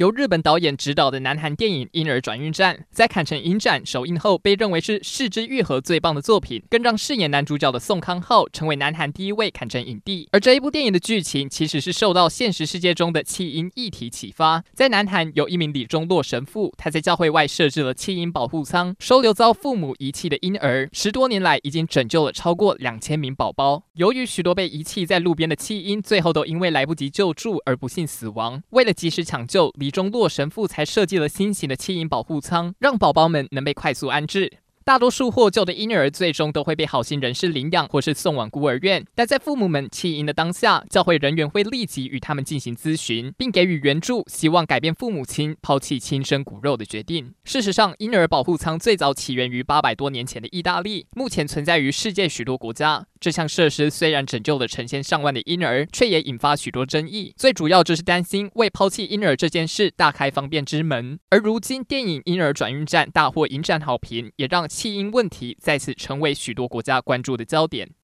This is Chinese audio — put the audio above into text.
由日本导演执导的南韩电影《婴儿转运站》在坎城影展首映后，被认为是是枝裕和最棒的作品，更让饰演男主角的宋康昊成为南韩第一位坎城影帝。而这一部电影的剧情其实是受到现实世界中的弃婴议题启发。在南韩有一名李钟洛神父，他在教会外设置了弃婴保护舱，收留遭父母遗弃的婴儿。十多年来，已经拯救了超过两千名宝宝。由于许多被遗弃在路边的弃婴，最后都因为来不及救助而不幸死亡。为了及时抢救，李中洛神父才设计了新型的弃婴保护舱，让宝宝们能被快速安置。大多数获救的婴儿最终都会被好心人士领养或是送往孤儿院，但在父母们弃婴的当下，教会人员会立即与他们进行咨询，并给予援助，希望改变父母亲抛弃亲生骨肉的决定。事实上，婴儿保护舱最早起源于八百多年前的意大利，目前存在于世界许多国家。这项设施虽然拯救了成千上万的婴儿，却也引发许多争议。最主要就是担心为抛弃婴儿这件事大开方便之门。而如今，电影《婴儿转运站》大获影展好评，也让弃婴问题再次成为许多国家关注的焦点。